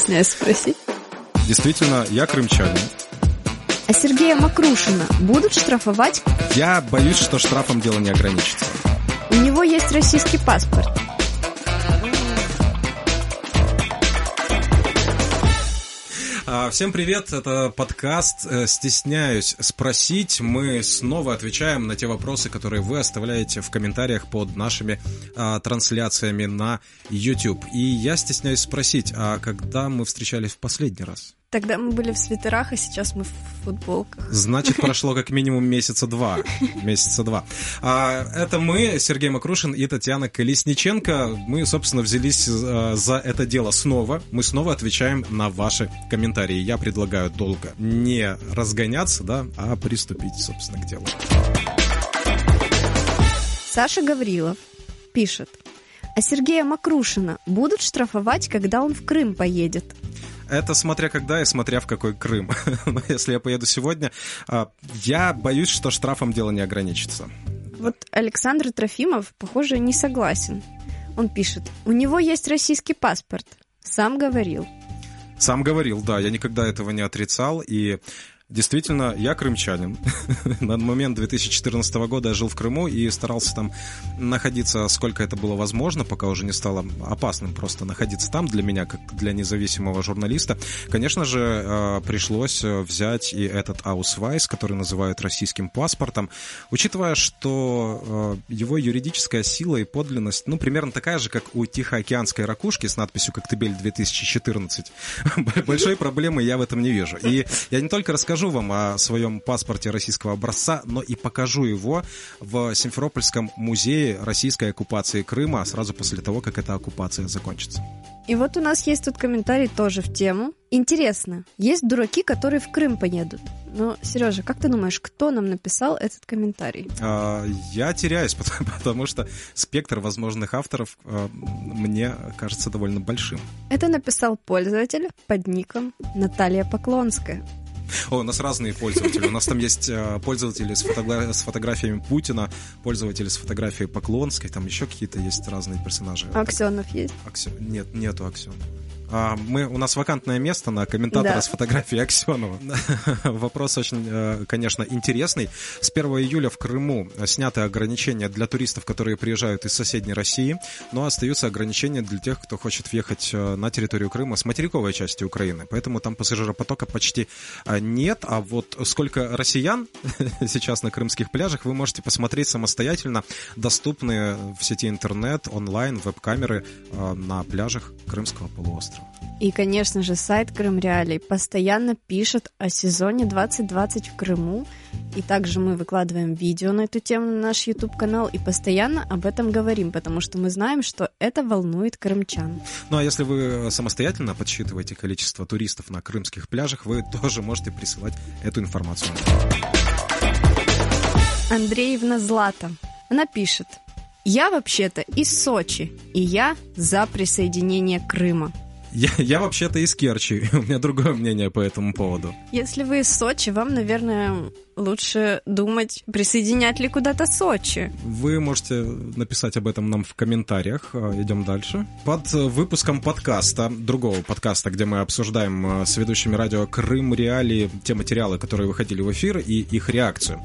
стесняюсь спросить. Действительно, я крымчанин. А Сергея Макрушина будут штрафовать? Я боюсь, что штрафом дело не ограничится. У него есть российский паспорт. Всем привет, это подкаст э, «Стесняюсь спросить». Мы снова отвечаем на те вопросы, которые вы оставляете в комментариях под нашими а, трансляциями на YouTube. И я стесняюсь спросить, а когда мы встречались в последний раз? Тогда мы были в свитерах, а сейчас мы в футболках. Значит, прошло как минимум месяца два. Месяца два. А, это мы, Сергей Макрушин и Татьяна Колесниченко. Мы, собственно, взялись а, за это дело снова. Мы снова отвечаем на ваши комментарии. Я предлагаю долго не разгоняться, да, а приступить, собственно, к делу. Саша Гаврилов пишет. А Сергея Макрушина будут штрафовать, когда он в Крым поедет? Это смотря когда и смотря в какой Крым. Но если я поеду сегодня, а, я боюсь, что штрафом дело не ограничится. Вот Александр Трофимов, похоже, не согласен. Он пишет, у него есть российский паспорт. Сам говорил. Сам говорил, да, я никогда этого не отрицал, и Действительно, я крымчанин. На момент 2014 года я жил в Крыму и старался там находиться, сколько это было возможно, пока уже не стало опасным просто находиться там для меня, как для независимого журналиста. Конечно же, э, пришлось взять и этот Аусвайс, который называют российским паспортом, учитывая, что э, его юридическая сила и подлинность, ну, примерно такая же, как у Тихоокеанской ракушки с надписью «Коктебель 2014». Большой проблемы я в этом не вижу. И я не только расскажу расскажу вам о своем паспорте российского образца, но и покажу его в Симферопольском музее российской оккупации Крыма сразу после того, как эта оккупация закончится. И вот у нас есть тут комментарий тоже в тему. Интересно, есть дураки, которые в Крым поедут. Но, Сережа, как ты думаешь, кто нам написал этот комментарий? А, я теряюсь, потому, потому что спектр возможных авторов а, мне кажется довольно большим. Это написал пользователь под ником Наталья Поклонская. О, у нас разные пользователи. У нас там есть э, пользователи с, фотогра... с фотографиями Путина, пользователи с фотографией Поклонской, там еще какие-то есть разные персонажи. Аксенов есть? Аксен... Нет, нету Аксенова. А, мы, у нас вакантное место на комментатора да. с фотографией Аксенова. Вопрос очень, э, конечно, интересный. С 1 июля в Крыму сняты ограничения для туристов, которые приезжают из соседней России, но остаются ограничения для тех, кто хочет въехать э, на территорию Крыма с материковой части Украины. Поэтому там пассажиропотока почти э, нет. А вот сколько россиян сейчас на крымских пляжах, вы можете посмотреть самостоятельно. Доступны в сети интернет, онлайн, веб-камеры на пляжах Крымского полуострова. И, конечно же, сайт Крым Реалий постоянно пишет о сезоне 2020 в Крыму. И также мы выкладываем видео на эту тему на наш YouTube-канал и постоянно об этом говорим, потому что мы знаем, что это волнует крымчан. Ну а если вы самостоятельно подсчитываете количество туристов на крымских пляжах, вы тоже можете присылать эту информацию. Андреевна Злата. Она пишет. Я вообще-то из Сочи, и я за присоединение Крыма. Я, я вообще-то из Керчи, у меня другое мнение по этому поводу. Если вы из Сочи, вам, наверное, лучше думать, присоединять ли куда-то Сочи. Вы можете написать об этом нам в комментариях. А, идем дальше. Под выпуском подкаста, другого подкаста, где мы обсуждаем а, с ведущими радио Крым Реалии те материалы, которые выходили в эфир, и их реакцию.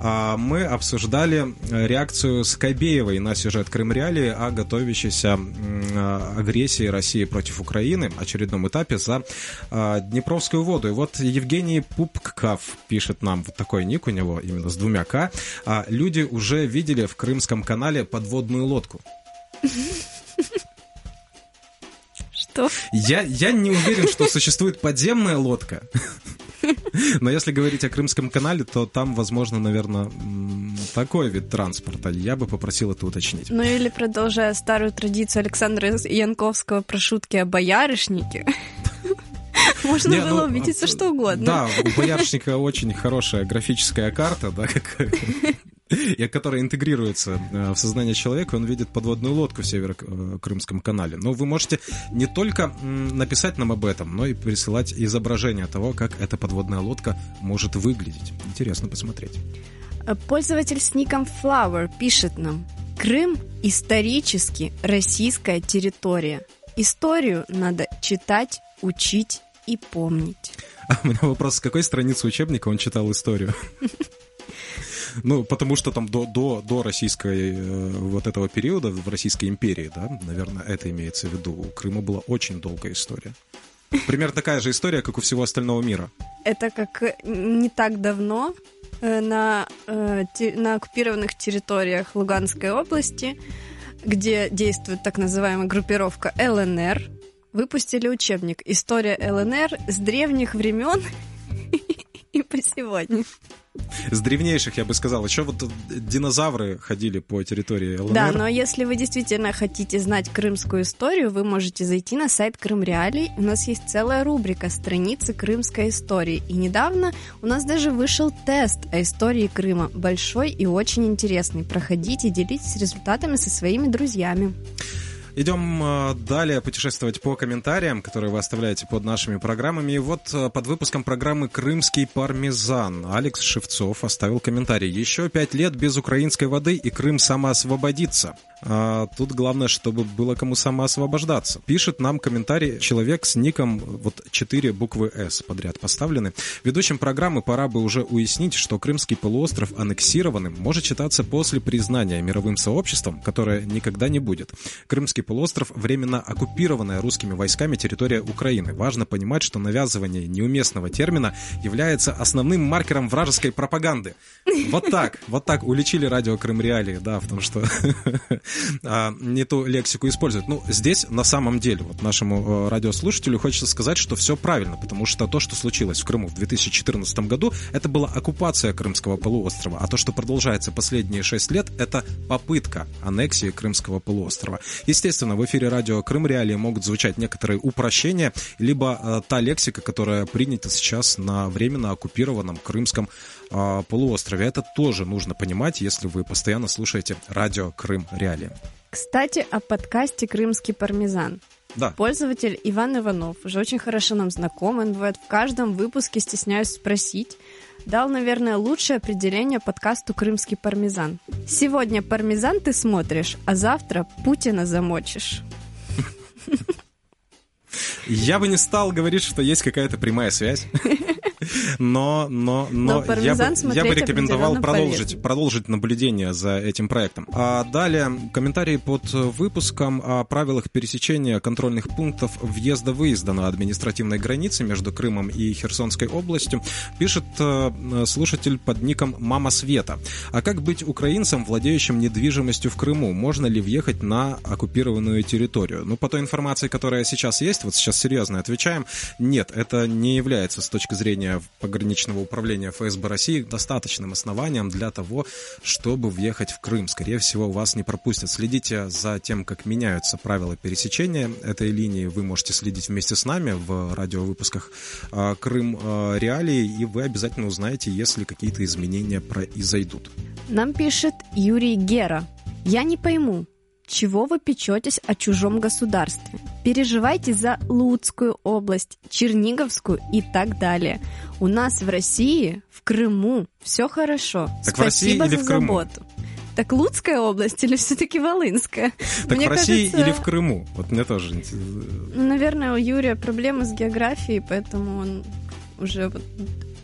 А, мы обсуждали реакцию Скобеевой на сюжет Крым Реалии о готовящейся агрессии России против Украины, очередном этапе за Днепровскую воду. И вот Евгений Пупков пишет нам вот такой такой ник у него, именно с двумя К, а люди уже видели в Крымском канале подводную лодку. Что? Я, я не уверен, что существует подземная лодка. Но если говорить о Крымском канале, то там, возможно, наверное, такой вид транспорта. Я бы попросил это уточнить. Ну или продолжая старую традицию Александра Янковского про шутки о боярышнике. Можно не, было ну, увидеть все что угодно. Да, у боярышника очень хорошая графическая карта, да, как которая интегрируется э, в сознание человека, он видит подводную лодку в Северо-Крымском канале. Но вы можете не только написать нам об этом, но и присылать изображение того, как эта подводная лодка может выглядеть. Интересно посмотреть. Э, пользователь с ником Flower пишет нам. Крым исторически российская территория. Историю надо читать, учить и помнить. А у меня вопрос, с какой страницы учебника он читал историю? Ну, потому что там до, до, до российской э, вот этого периода, в Российской империи, да, наверное, это имеется в виду. У Крыма была очень долгая история. Примерно такая же история, как у всего остального мира. Это как не так давно э, на, э, на оккупированных территориях Луганской области, где действует так называемая группировка ЛНР, выпустили учебник «История ЛНР с древних времен и по сегодня». С древнейших, я бы сказал. Еще вот динозавры ходили по территории ЛНР. Да, но если вы действительно хотите знать крымскую историю, вы можете зайти на сайт Крым Реалий. У нас есть целая рубрика «Страницы крымской истории». И недавно у нас даже вышел тест о истории Крыма. Большой и очень интересный. Проходите, делитесь результатами со своими друзьями. Идем э, далее путешествовать по комментариям, которые вы оставляете под нашими программами. И вот э, под выпуском программы «Крымский пармезан» Алекс Шевцов оставил комментарий. «Еще пять лет без украинской воды, и Крым самоосвободится». А тут главное, чтобы было кому самоосвобождаться. Пишет нам комментарий человек с ником вот 4 буквы «С» подряд поставлены. Ведущим программы пора бы уже уяснить, что Крымский полуостров аннексированным может считаться после признания мировым сообществом, которое никогда не будет. Крымский полуостров временно оккупированная русскими войсками территория Украины. Важно понимать, что навязывание неуместного термина является основным маркером вражеской пропаганды. Вот так, вот так уличили радио Крым Реалии, да, в том, что а, не ту лексику используют. Ну, здесь на самом деле вот нашему э, радиослушателю хочется сказать, что все правильно, потому что то, что случилось в Крыму в 2014 году, это была оккупация Крымского полуострова, а то, что продолжается последние шесть лет, это попытка аннексии Крымского полуострова. Естественно, в эфире радио Крым Реалии могут звучать некоторые упрощения, либо э, та лексика, которая принята сейчас на временно оккупированном Крымском э, полуострове. Это тоже нужно понимать, если вы постоянно слушаете радио Крым Реалии. Италии. Кстати, о подкасте «Крымский пармезан». Да. Пользователь Иван Иванов, уже очень хорошо нам знаком, он бывает в каждом выпуске, стесняюсь спросить, дал, наверное, лучшее определение подкасту «Крымский пармезан». Сегодня пармезан ты смотришь, а завтра Путина замочишь. Я бы не стал говорить, что есть какая-то прямая связь. Но, но, но, но я, бы, я бы рекомендовал продолжить, продолжить наблюдение за этим проектом. А далее комментарии под выпуском о правилах пересечения контрольных пунктов въезда-выезда на административной границе между Крымом и Херсонской областью пишет э, слушатель под ником «Мама Света». А как быть украинцам, владеющим недвижимостью в Крыму? Можно ли въехать на оккупированную территорию? Ну, по той информации, которая сейчас есть, вот сейчас серьезно отвечаем, нет, это не является с точки зрения пограничного управления ФСБ России достаточным основанием для того, чтобы въехать в Крым. Скорее всего, вас не пропустят. Следите за тем, как меняются правила пересечения этой линии. Вы можете следить вместе с нами в радиовыпусках а, Крым а, Реалии, и вы обязательно узнаете, если какие-то изменения произойдут. Нам пишет Юрий Гера. Я не пойму, чего вы печетесь о чужом государстве? Переживайте за Луцкую область, Черниговскую и так далее. У нас в России, в Крыму, все хорошо. Так Спасибо в России или за в Крыму? заботу. Так Луцкая область или все-таки Волынская? Так Мне в России кажется, или в Крыму? Вот мне тоже интересно. Наверное, у Юрия проблемы с географией, поэтому он уже.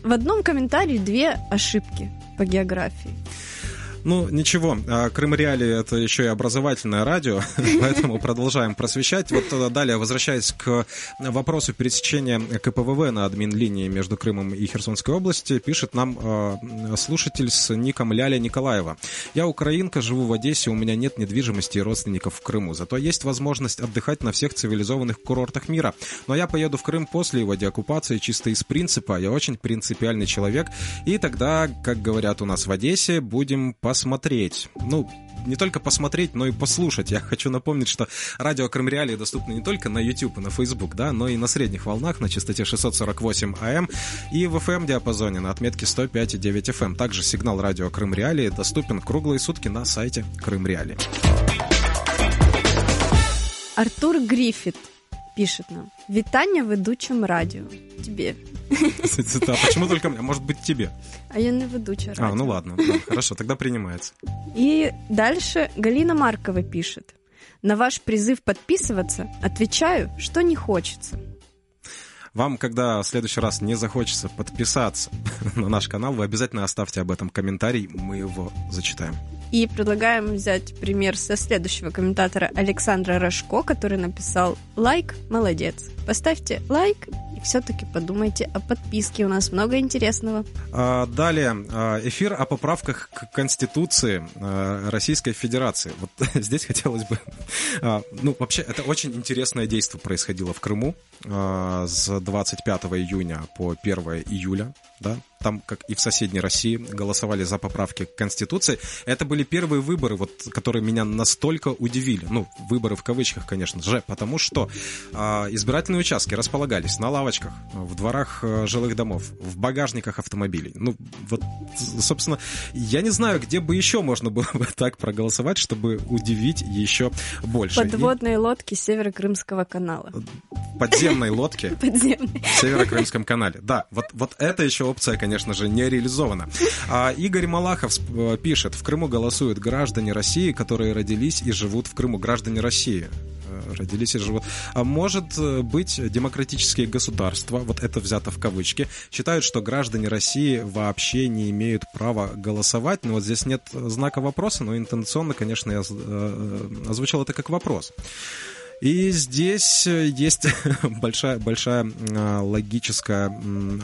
В одном комментарии две ошибки по географии. Ну, ничего, а, Крым Реали — это еще и образовательное радио, поэтому продолжаем просвещать. Вот э, далее, возвращаясь к вопросу пересечения КПВВ на админ-линии между Крымом и Херсонской областью, пишет нам э, слушатель с ником Ляля Николаева. «Я украинка, живу в Одессе, у меня нет недвижимости и родственников в Крыму, зато есть возможность отдыхать на всех цивилизованных курортах мира. Но я поеду в Крым после его деоккупации чисто из принципа, я очень принципиальный человек, и тогда, как говорят у нас в Одессе, будем по посмотреть. Ну, не только посмотреть, но и послушать. Я хочу напомнить, что радио Крым Реалии доступно не только на YouTube и на Facebook, да, но и на средних волнах на частоте 648 АМ и в FM-диапазоне на отметке 105,9 FM. Также сигнал радио Крым Реалии доступен круглые сутки на сайте Крым Реалии. Артур Гриффит пишет нам. Вітання ведучим радіо. Тебе. А почему только мне? Может быть, тебе? А я не ведучая радио. А, ну ладно. Да, хорошо, тогда принимается. И дальше Галина Маркова пишет. На ваш призыв подписываться отвечаю, что не хочется. Вам, когда в следующий раз не захочется подписаться на наш канал, вы обязательно оставьте об этом комментарий, мы его зачитаем. И предлагаем взять пример со следующего комментатора Александра Рожко, который написал «Лайк, молодец». Поставьте лайк и все-таки подумайте о подписке. У нас много интересного. А, далее. А, эфир о поправках к Конституции а, Российской Федерации. Вот здесь хотелось бы... Ну, вообще, это очень интересное действие происходило в Крыму с 25 июня по 1 июля. Да? Там, как и в соседней России, голосовали за поправки к Конституции. Это были первые выборы, вот, которые меня настолько удивили. Ну, выборы в кавычках, конечно же, потому что э, избирательные участки располагались на лавочках, в дворах э, жилых домов, в багажниках автомобилей. Ну, вот, собственно, я не знаю, где бы еще можно было бы так проголосовать, чтобы удивить еще больше. Подводные и... лодки Северо-Крымского канала. Подземной лодки в Северо-Крымском канале. Да, вот, вот это еще опция, конечно, же, не реализовано. А Игорь Малахов э, пишет, в Крыму голосуют граждане России, которые родились и живут в Крыму. Граждане России э, родились и живут. А может э, быть, демократические государства, вот это взято в кавычки, считают, что граждане России вообще не имеют права голосовать. Но вот здесь нет знака вопроса, но интенционно, конечно, я озвучил это как вопрос. И здесь э, есть большая, большая а, логическая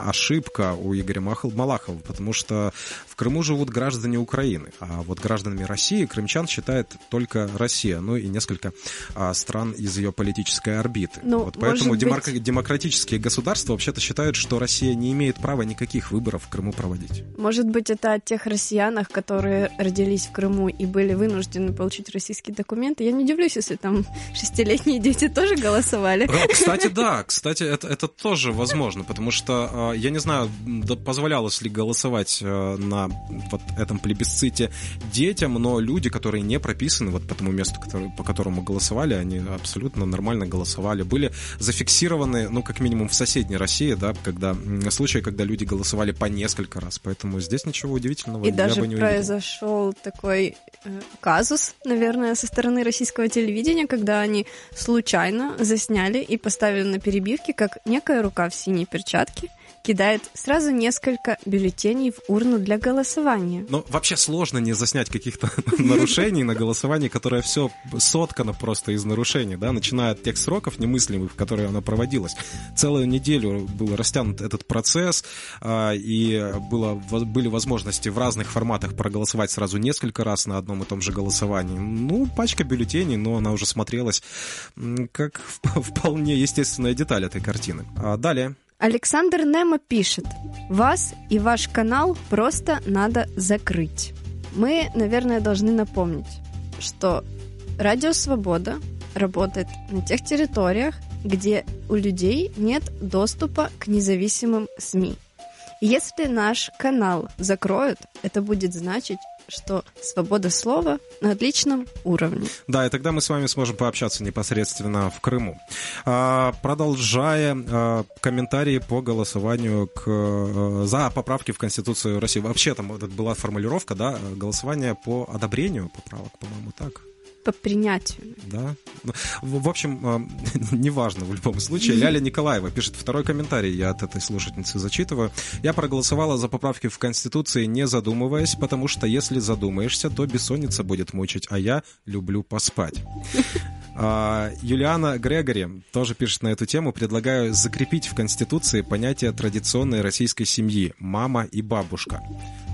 ошибка у Игоря Малахова, потому что в Крыму живут граждане Украины, а вот гражданами России крымчан считает только Россия, ну и несколько а, стран из ее политической орбиты. Ну, вот поэтому демок... быть... демократические государства вообще-то считают, что Россия не имеет права никаких выборов в Крыму проводить. Может быть, это о тех россиянах, которые родились в Крыму и были вынуждены получить российские документы. Я не удивлюсь, если там шестилетний пятилетние дети тоже голосовали? Кстати, да, кстати, это, это тоже возможно, потому что, э, я не знаю, позволялось ли голосовать э, на вот этом плебисците детям, но люди, которые не прописаны вот по тому месту, который, по которому голосовали, они абсолютно нормально голосовали. Были зафиксированы, ну, как минимум в соседней России, да, когда случаи, когда люди голосовали по несколько раз, поэтому здесь ничего удивительного И я даже бы не произошел увидел. такой э, казус, наверное, со стороны российского телевидения, когда они случайно засняли и поставили на перебивке, как некая рука в синей перчатке кидает сразу несколько бюллетеней в урну для голосования. Но вообще сложно не заснять каких-то нарушений на голосовании, которое все соткано просто из нарушений, да, начиная от тех сроков немыслимых, в которые оно проводилось. Целую неделю был растянут этот процесс, а, и было, были возможности в разных форматах проголосовать сразу несколько раз на одном и том же голосовании. Ну, пачка бюллетеней, но она уже смотрелась как вполне естественная деталь этой картины. А далее. Александр Немо пишет, вас и ваш канал просто надо закрыть. Мы, наверное, должны напомнить, что Радио Свобода работает на тех территориях, где у людей нет доступа к независимым СМИ. Если наш канал закроют, это будет значить, что свобода слова на отличном уровне. Да, и тогда мы с вами сможем пообщаться непосредственно в Крыму. А, продолжая а, комментарии по голосованию к, а, за поправки в Конституцию России. Вообще там вот, была формулировка, да, голосование по одобрению поправок, по-моему, так по принятию. Да. Ну, в общем, неважно в любом случае. Ляля Николаева пишет второй комментарий, я от этой слушательницы зачитываю. Я проголосовала за поправки в Конституции, не задумываясь, потому что если задумаешься, то бессонница будет мучить, а я люблю поспать. А, Юлиана Грегори тоже пишет на эту тему. Предлагаю закрепить в Конституции понятие традиционной российской семьи «мама» и «бабушка».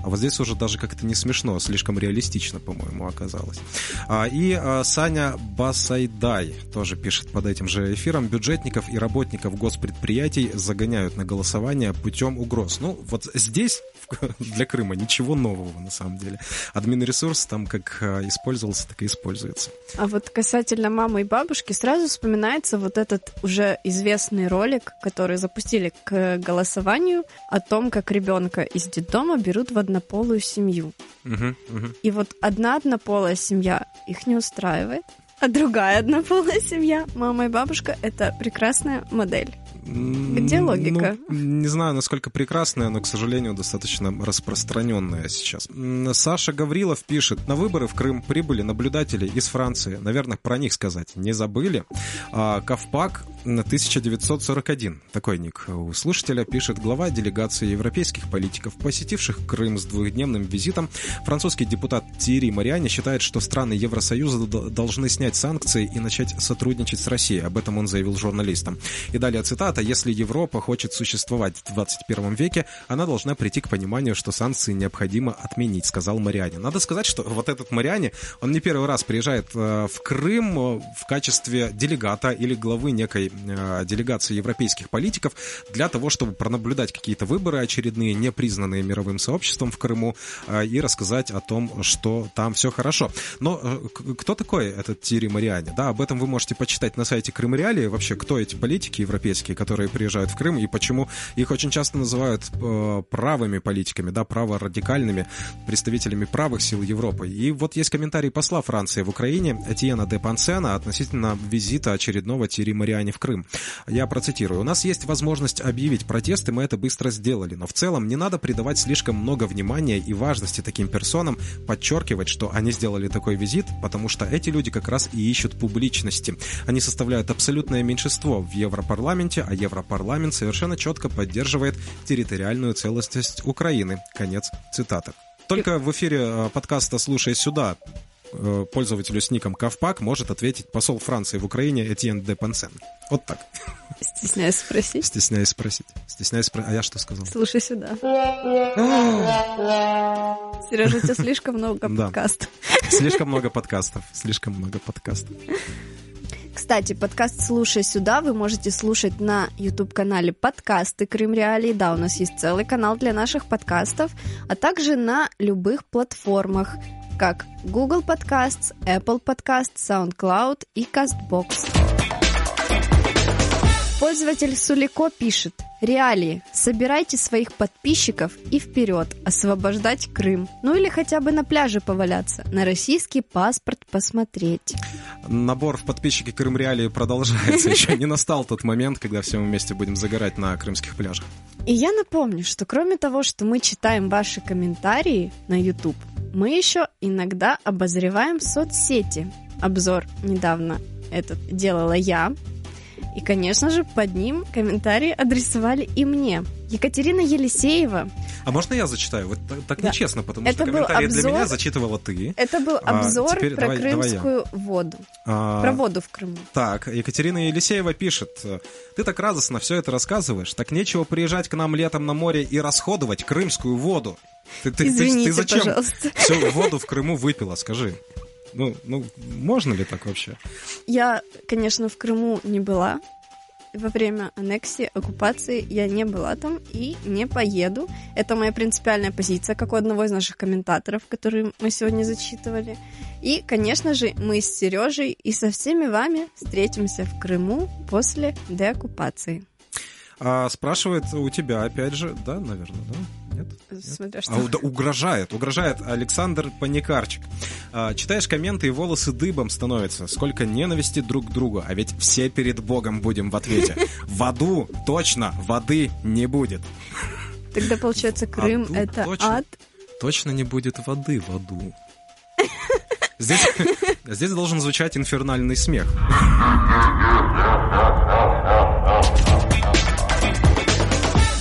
А вот здесь уже даже как-то не смешно, слишком реалистично, по-моему, оказалось. А, и а, Саня Басайдай тоже пишет под этим же эфиром. Бюджетников и работников госпредприятий загоняют на голосование путем угроз. Ну, вот здесь для Крыма ничего нового, на самом деле. Админресурс там как а, использовался, так и используется. А вот касательно мамы и бабушки, сразу вспоминается вот этот уже известный ролик, который запустили к голосованию о том, как ребенка из детдома берут в однополую семью. И вот одна однополая семья их не устраивает, а другая однополая семья, мама и бабушка, это прекрасная модель. Где логика? Ну, не знаю, насколько прекрасная, но, к сожалению, достаточно распространенная сейчас. Саша Гаврилов пишет, на выборы в Крым прибыли наблюдатели из Франции. Наверное, про них сказать не забыли. А, Ковпак 1941, такой ник у слушателя, пишет глава делегации европейских политиков, посетивших Крым с двухдневным визитом. Французский депутат Тири Мариани считает, что страны Евросоюза должны снять санкции и начать сотрудничать с Россией. Об этом он заявил журналистам. И далее цитата. «Если Европа хочет существовать в 21 веке, она должна прийти к пониманию, что санкции необходимо отменить», сказал Мариани. Надо сказать, что вот этот Мариани, он не первый раз приезжает э, в Крым э, в качестве делегата или главы некой э, делегации европейских политиков для того, чтобы пронаблюдать какие-то выборы очередные, не признанные мировым сообществом в Крыму, и рассказать о том, что там все хорошо. Но кто такой этот Тири Мариани? Да, об этом вы можете почитать на сайте Крым Реалии. Вообще, кто эти политики европейские, которые приезжают в Крым, и почему их очень часто называют э, правыми политиками, да, праворадикальными представителями правых сил Европы. И вот есть комментарий посла Франции в Украине Этьена де Пансена относительно визита очередного Тири Мариани в Крым. Я процитирую. «У нас есть возможность объявить протесты, мы это быстро сделали, но в целом не надо придавать слишком много внимания и важности таким персонам, подчеркивать, что они сделали такой визит, потому что эти люди как раз и ищут публичности. Они составляют абсолютное меньшинство в Европарламенте, а Европарламент совершенно четко поддерживает территориальную целостность Украины. Конец цитаты. Только в эфире э, подкаста «Слушай сюда» э, пользователю с ником Кавпак может ответить посол Франции в Украине Этьен де Пансен. Вот так. Стесняюсь спросить. Стесняюсь спросить. Стесняюсь спросить. А я что сказал? Слушай сюда. Сережа, у тебя слишком много подкастов. Слишком много подкастов. Слишком много подкастов. Кстати, подкаст «Слушай сюда» вы можете слушать на YouTube-канале подкасты Крым Реалии. Да, у нас есть целый канал для наших подкастов, а также на любых платформах, как Google Podcasts, Apple Podcasts, SoundCloud и CastBox. Пользователь Сулико пишет. Реалии. Собирайте своих подписчиков и вперед. Освобождать Крым. Ну или хотя бы на пляже поваляться. На российский паспорт посмотреть. Набор в подписчики Крым Реалии продолжается. Еще не настал тот момент, когда все мы вместе будем загорать на крымских пляжах. И я напомню, что кроме того, что мы читаем ваши комментарии на YouTube, мы еще иногда обозреваем соцсети. Обзор недавно этот делала я, и, конечно же, под ним комментарии адресовали и мне. Екатерина Елисеева. А можно я зачитаю? Вот так да. нечестно, потому Это что комментарии обзор... для меня зачитывала ты. Это был а, обзор а, теперь про давай, крымскую давай воду. А, про воду в Крыму. Так, Екатерина Елисеева пишет. Ты так радостно все это рассказываешь. Так нечего приезжать к нам летом на море и расходовать крымскую воду. Ты, ты, Извините, ты, ты зачем пожалуйста. всю воду в Крыму выпила, скажи? Ну, ну, можно ли так вообще? Я, конечно, в Крыму не была. Во время аннексии, оккупации я не была там и не поеду. Это моя принципиальная позиция, как у одного из наших комментаторов, который мы сегодня зачитывали. И, конечно же, мы с Сережей и со всеми вами встретимся в Крыму после деоккупации. А спрашивает у тебя, опять же, да, наверное, да? Нет? Смотря что. А, да, угрожает, угрожает Александр Паникарчик. А, читаешь комменты, и волосы дыбом становятся. Сколько ненависти друг к другу, а ведь все перед Богом будем в ответе. В аду точно воды не будет. Тогда, получается, Крым — это ад? Точно не будет воды в аду. Здесь, здесь должен звучать инфернальный смех.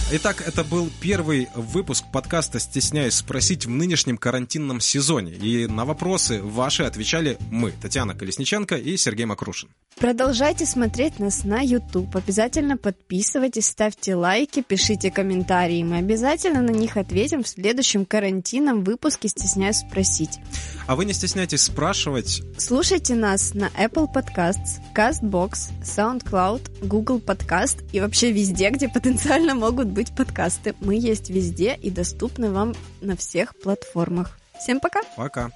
Итак, это был первый выпуск подкаста «Стесняюсь спросить» в нынешнем карантинном сезоне. И на вопросы ваши отвечали мы, Татьяна Колесниченко и Сергей Макрушин. Продолжайте смотреть нас на YouTube. Обязательно подписывайтесь, ставьте лайки, пишите комментарии. Мы обязательно на них ответим в следующем карантинном выпуске «Стесняюсь спросить». А вы не стесняйтесь спрашивать. Слушайте нас на Apple Podcasts, CastBox, SoundCloud, Google Podcast и вообще везде, где потенциально могут быть подкасты. Мы есть везде и доступны вам на всех платформах. Всем пока! Пока!